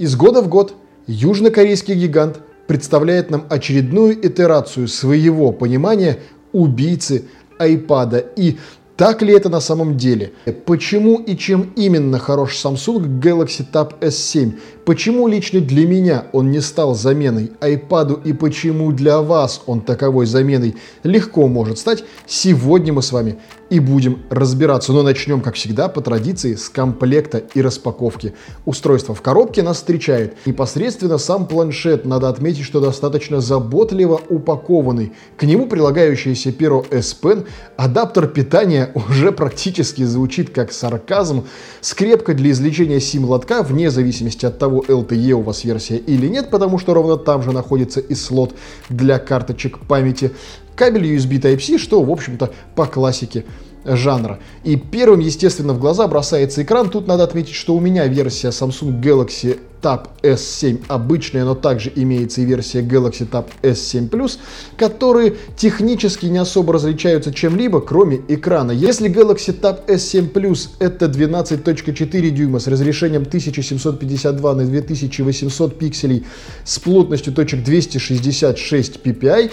Из года в год южнокорейский гигант представляет нам очередную итерацию своего понимания убийцы айпада. И так ли это на самом деле? Почему и чем именно хорош Samsung Galaxy Tab S7? Почему лично для меня он не стал заменой iPad и почему для вас он таковой заменой легко может стать, сегодня мы с вами и будем разбираться. Но начнем, как всегда, по традиции с комплекта и распаковки. Устройство в коробке нас встречает. Непосредственно сам планшет, надо отметить, что достаточно заботливо упакованный. К нему прилагающийся перо S Pen, адаптер питания уже практически звучит как сарказм, скрепка для извлечения сим-лотка, вне зависимости от того, LTE у вас версия или нет, потому что ровно там же находится и слот для карточек памяти, кабель USB Type-C, что, в общем-то, по классике жанра. И первым, естественно, в глаза бросается экран. Тут надо отметить, что у меня версия Samsung Galaxy Tab S7 обычная, но также имеется и версия Galaxy Tab S7 Plus, которые технически не особо различаются чем-либо, кроме экрана. Если Galaxy Tab S7 Plus это 12.4 дюйма с разрешением 1752 на 2800 пикселей с плотностью точек 266 ppi,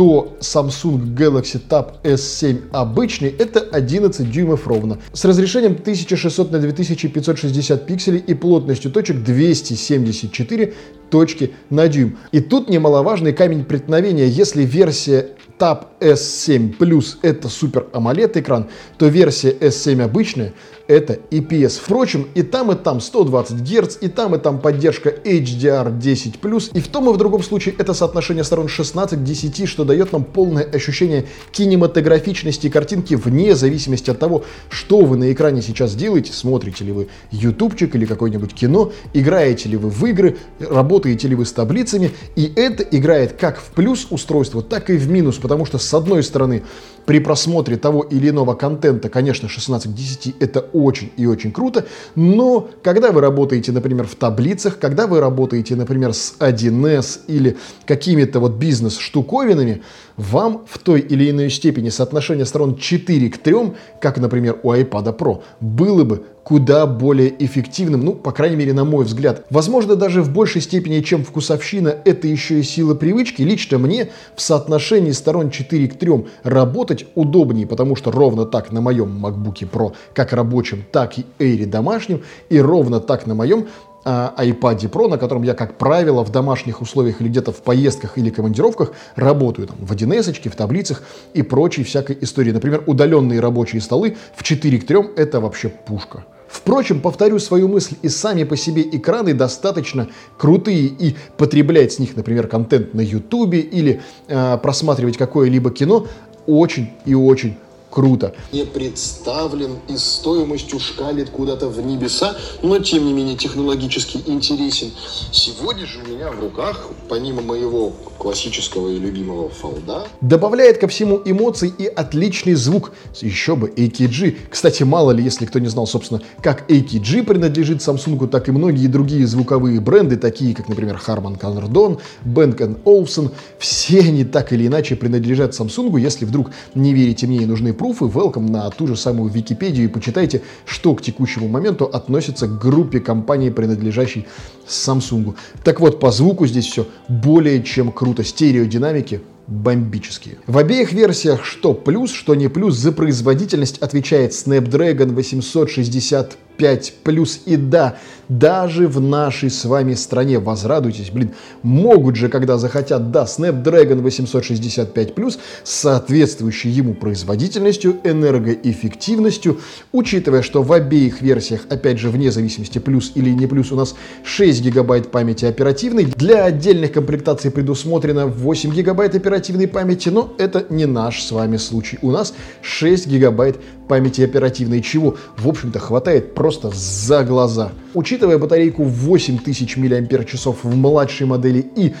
то Samsung Galaxy Tab S7 обычный это 11 дюймов ровно, с разрешением 1600 на 2560 пикселей и плотностью точек 274 точки на дюйм. И тут немаловажный камень преткновения. Если версия Tab S7 Plus это супер AMOLED экран, то версия S7 обычная это IPS. Впрочем, и там, и там 120 Гц, и там, и там поддержка HDR10+, и в том и в другом случае это соотношение сторон 16 к 10, что дает нам полное ощущение кинематографичности картинки вне зависимости от того, что вы на экране сейчас делаете, смотрите ли вы ютубчик или какое-нибудь кино, играете ли вы в игры, работаете ли вы с таблицами, и это играет как в плюс устройство, так и в минус, потому что с одной стороны при просмотре того или иного контента, конечно, 16 к 10 это очень и очень круто, но когда вы работаете, например, в таблицах, когда вы работаете, например, с 1С или какими-то вот бизнес-штуковинами, вам в той или иной степени соотношение сторон 4 к 3, как, например, у iPad Pro, было бы куда более эффективным, ну, по крайней мере, на мой взгляд. Возможно, даже в большей степени, чем вкусовщина, это еще и сила привычки. Лично мне в соотношении сторон 4 к 3 работать удобнее, потому что ровно так на моем MacBook Pro, как рабочем, так и Air домашнем, и ровно так на моем iPad Pro, на котором я, как правило, в домашних условиях или где-то в поездках или командировках работаю там, в 1С, в таблицах и прочей всякой истории. Например, удаленные рабочие столы в 4 к 3 это вообще пушка. Впрочем, повторю свою мысль, и сами по себе экраны достаточно крутые, и потреблять с них, например, контент на Ютубе или э, просматривать какое-либо кино очень и очень круто. Не представлен и стоимостью шкалит куда-то в небеса, но тем не менее технологически интересен. Сегодня же у меня в руках, помимо моего классического и любимого фолда, добавляет ко всему эмоций и отличный звук. Еще бы AKG. Кстати, мало ли, если кто не знал, собственно, как AKG принадлежит Samsung, так и многие другие звуковые бренды, такие как, например, Harman Kardon, Bang Olufsen, все они так или иначе принадлежат Samsung. Если вдруг не верите мне и нужны пруфы, welcome на ту же самую Википедию и почитайте, что к текущему моменту относится к группе компаний, принадлежащей Samsung. Так вот, по звуку здесь все более чем круто. Стереодинамики бомбические. В обеих версиях что плюс, что не плюс, за производительность отвечает Snapdragon 860 5 плюс. И да, даже в нашей с вами стране, возрадуйтесь, блин, могут же, когда захотят, да, Snapdragon 865 плюс с соответствующей ему производительностью, энергоэффективностью, учитывая, что в обеих версиях, опять же, вне зависимости плюс или не плюс, у нас 6 гигабайт памяти оперативной. Для отдельных комплектаций предусмотрено 8 гигабайт оперативной памяти, но это не наш с вами случай. У нас 6 гигабайт памяти оперативной, чего, в общем-то, хватает просто за глаза. Учитывая батарейку 8000 мАч в младшей модели и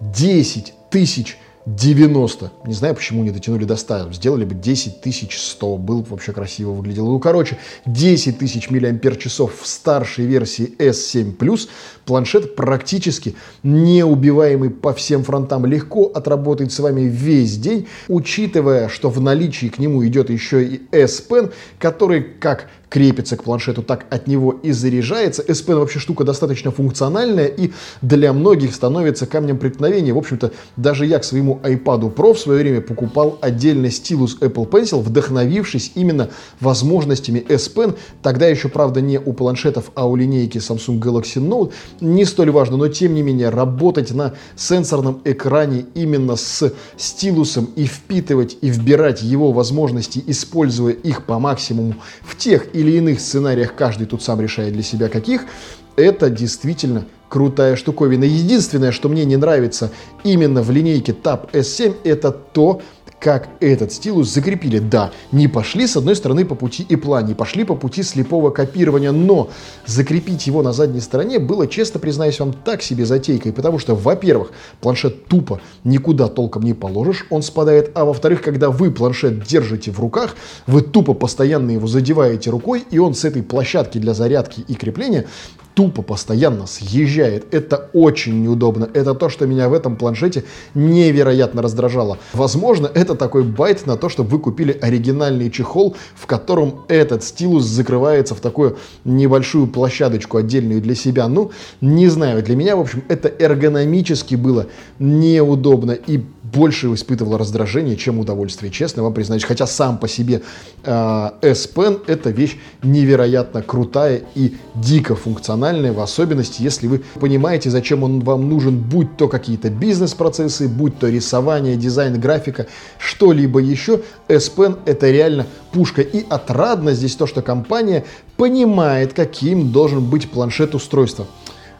10 тысяч 90. Не знаю, почему не дотянули до 100. Сделали бы 10 100. Было бы вообще красиво выглядело. Ну, короче, 10 тысяч мАч в старшей версии S7+. Планшет практически неубиваемый по всем фронтам. Легко отработать с вами весь день, учитывая, что в наличии к нему идет еще и S Pen, который, как крепится к планшету, так от него и заряжается. S Pen вообще штука достаточно функциональная и для многих становится камнем преткновения. В общем-то, даже я к своему iPad Pro в свое время покупал отдельный стилус Apple Pencil, вдохновившись именно возможностями S Pen. Тогда еще, правда, не у планшетов, а у линейки Samsung Galaxy Note. Не столь важно, но тем не менее, работать на сенсорном экране именно с стилусом и впитывать и вбирать его возможности, используя их по максимуму в тех или иных сценариях, каждый тут сам решает для себя каких, это действительно крутая штуковина. Единственное, что мне не нравится именно в линейке Tab S7, это то, как этот стилус закрепили. Да, не пошли с одной стороны по пути Apple, не пошли по пути слепого копирования, но закрепить его на задней стороне было, честно признаюсь вам, так себе затейкой, потому что, во-первых, планшет тупо никуда толком не положишь, он спадает, а во-вторых, когда вы планшет держите в руках, вы тупо постоянно его задеваете рукой, и он с этой площадки для зарядки и крепления тупо постоянно съезжает. Это очень неудобно. Это то, что меня в этом планшете невероятно раздражало. Возможно, это такой байт на то, чтобы вы купили оригинальный чехол, в котором этот стилус закрывается в такую небольшую площадочку отдельную для себя. Ну, не знаю, для меня, в общем, это эргономически было неудобно и больше испытывал раздражение, чем удовольствие, честно вам признаюсь. Хотя сам по себе э, S-Pen это вещь невероятно крутая и дико функциональная, в особенности, если вы понимаете, зачем он вам нужен, будь то какие-то бизнес-процессы, будь то рисование, дизайн, графика, что-либо еще. S-Pen это реально пушка. И отрадно здесь то, что компания понимает, каким должен быть планшет-устройства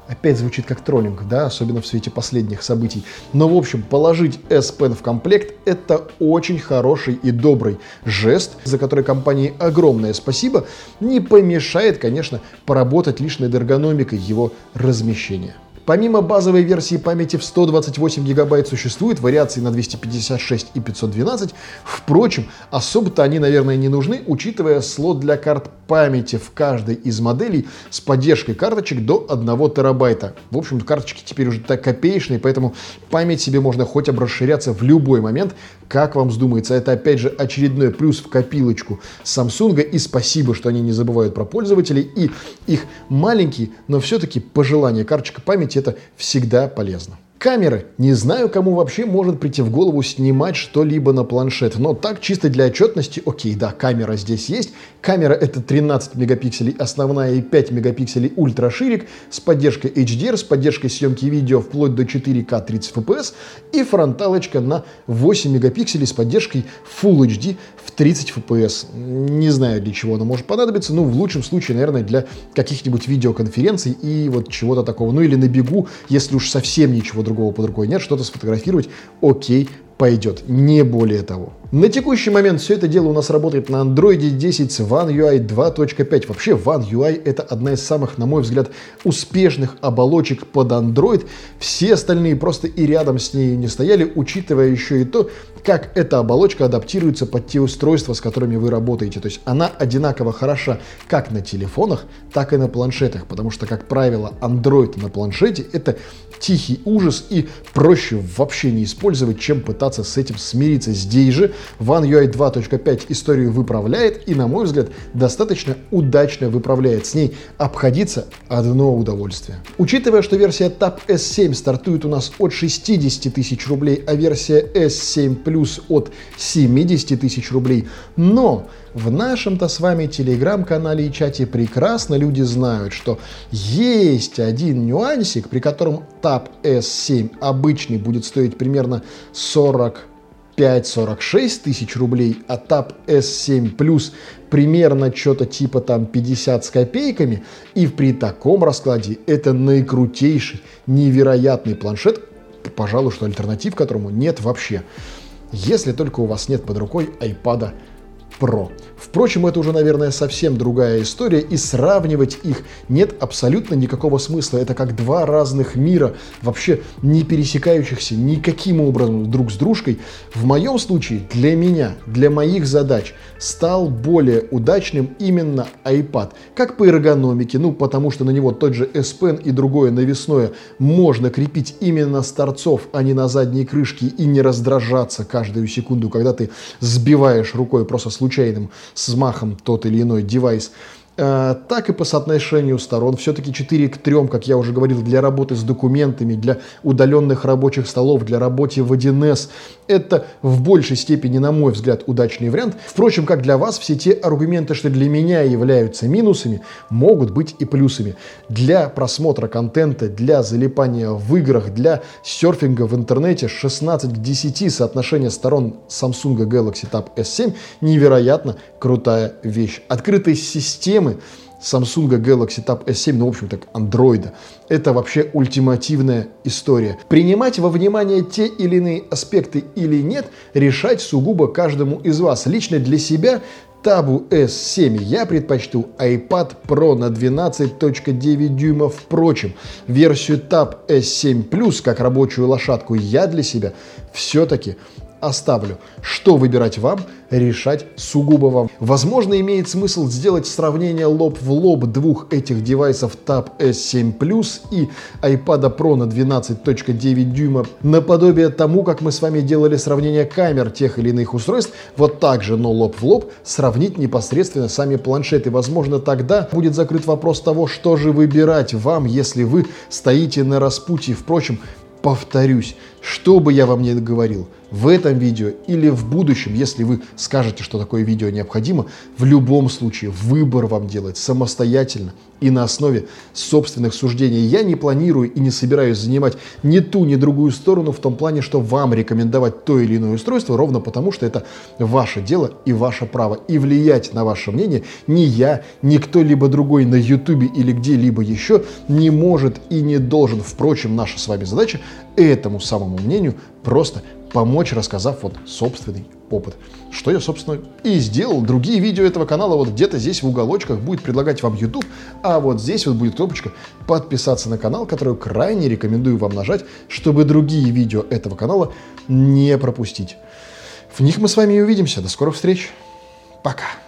опять звучит как троллинг, да, особенно в свете последних событий. Но, в общем, положить S Pen в комплект – это очень хороший и добрый жест, за который компании огромное спасибо, не помешает, конечно, поработать лишь над эргономикой его размещения. Помимо базовой версии памяти в 128 гигабайт существует вариации на 256 и 512. Впрочем, особо-то они, наверное, не нужны, учитывая слот для карт памяти в каждой из моделей с поддержкой карточек до 1 терабайта. В общем, карточки теперь уже так копеечные, поэтому память себе можно хоть обрасширяться в любой момент, как вам вздумается. Это, опять же, очередной плюс в копилочку Samsung. И спасибо, что они не забывают про пользователей. И их маленькие, но все-таки пожелания карточка памяти это всегда полезно. Камеры. Не знаю, кому вообще может прийти в голову снимать что-либо на планшет, но так чисто для отчетности, окей, да, камера здесь есть. Камера это 13 мегапикселей основная и 5 мегапикселей ультраширик с поддержкой HDR, с поддержкой съемки видео вплоть до 4К 30 FPS и фронталочка на 8 мегапикселей с поддержкой Full HD в 30 FPS. Не знаю, для чего она может понадобиться, ну, в лучшем случае, наверное, для каких-нибудь видеоконференций и вот чего-то такого. Ну, или на бегу, если уж совсем ничего другого под рукой нет, что-то сфотографировать, окей, пойдет, не более того. На текущий момент все это дело у нас работает на Android 10 с One UI 2.5. Вообще One UI это одна из самых, на мой взгляд, успешных оболочек под Android. Все остальные просто и рядом с ней не стояли, учитывая еще и то, как эта оболочка адаптируется под те устройства, с которыми вы работаете. То есть она одинаково хороша как на телефонах, так и на планшетах, потому что, как правило, Android на планшете это тихий ужас и проще вообще не использовать, чем пытаться с этим смириться. Здесь же One UI 2.5 историю выправляет и, на мой взгляд, достаточно удачно выправляет. С ней обходиться одно удовольствие. Учитывая, что версия Tab S7 стартует у нас от 60 тысяч рублей, а версия S7 Plus от 70 тысяч рублей, но в нашем-то с вами телеграм-канале и чате прекрасно люди знают, что есть один нюансик, при котором Tab S7 обычный будет стоить примерно 40 5-46 тысяч рублей, а Tab S7 Plus примерно что-то типа там 50 с копейками, и при таком раскладе это наикрутейший, невероятный планшет, пожалуй, что альтернатив которому нет вообще. Если только у вас нет под рукой iPad Pro. Впрочем, это уже, наверное, совсем другая история, и сравнивать их нет абсолютно никакого смысла. Это как два разных мира, вообще не пересекающихся никаким образом друг с дружкой. В моем случае, для меня, для моих задач, стал более удачным именно iPad. Как по эргономике, ну, потому что на него тот же S Pen и другое навесное можно крепить именно с торцов, а не на задней крышке, и не раздражаться каждую секунду, когда ты сбиваешь рукой просто случайным взмахом тот или иной девайс. Э, так и по соотношению сторон. Все-таки 4 к 3, как я уже говорил, для работы с документами, для удаленных рабочих столов, для работы в 1С. Это в большей степени, на мой взгляд, удачный вариант. Впрочем, как для вас, все те аргументы, что для меня являются минусами, могут быть и плюсами. Для просмотра контента, для залипания в играх, для серфинга в интернете 16 к 10 соотношение сторон Samsung Galaxy Tab S7 невероятно крутая вещь. Открытые системы Samsung Galaxy Tab S7, ну, в общем так, андроида. Это вообще ультимативная история. Принимать во внимание те или иные аспекты или нет, решать сугубо каждому из вас. Лично для себя Табу S7 я предпочту iPad Pro на 12.9 дюймов. Впрочем, версию Tab S7 Plus как рабочую лошадку я для себя все-таки оставлю. Что выбирать вам, решать сугубо вам. Возможно, имеет смысл сделать сравнение лоб в лоб двух этих девайсов Tab S7 Plus и iPad Pro на 12.9 дюйма, наподобие тому, как мы с вами делали сравнение камер тех или иных устройств, вот так же, но лоб в лоб, сравнить непосредственно сами планшеты. Возможно, тогда будет закрыт вопрос того, что же выбирать вам, если вы стоите на распутье. Впрочем, повторюсь, что бы я вам ни говорил, в этом видео или в будущем, если вы скажете, что такое видео необходимо, в любом случае выбор вам делать самостоятельно и на основе собственных суждений. Я не планирую и не собираюсь занимать ни ту, ни другую сторону в том плане, что вам рекомендовать то или иное устройство, ровно потому, что это ваше дело и ваше право. И влиять на ваше мнение ни я, ни кто-либо другой на YouTube или где-либо еще не может и не должен. Впрочем, наша с вами задача этому самому мнению просто помочь, рассказав вот собственный опыт. Что я, собственно, и сделал. Другие видео этого канала вот где-то здесь в уголочках будет предлагать вам YouTube, а вот здесь вот будет кнопочка подписаться на канал, которую крайне рекомендую вам нажать, чтобы другие видео этого канала не пропустить. В них мы с вами и увидимся. До скорых встреч. Пока.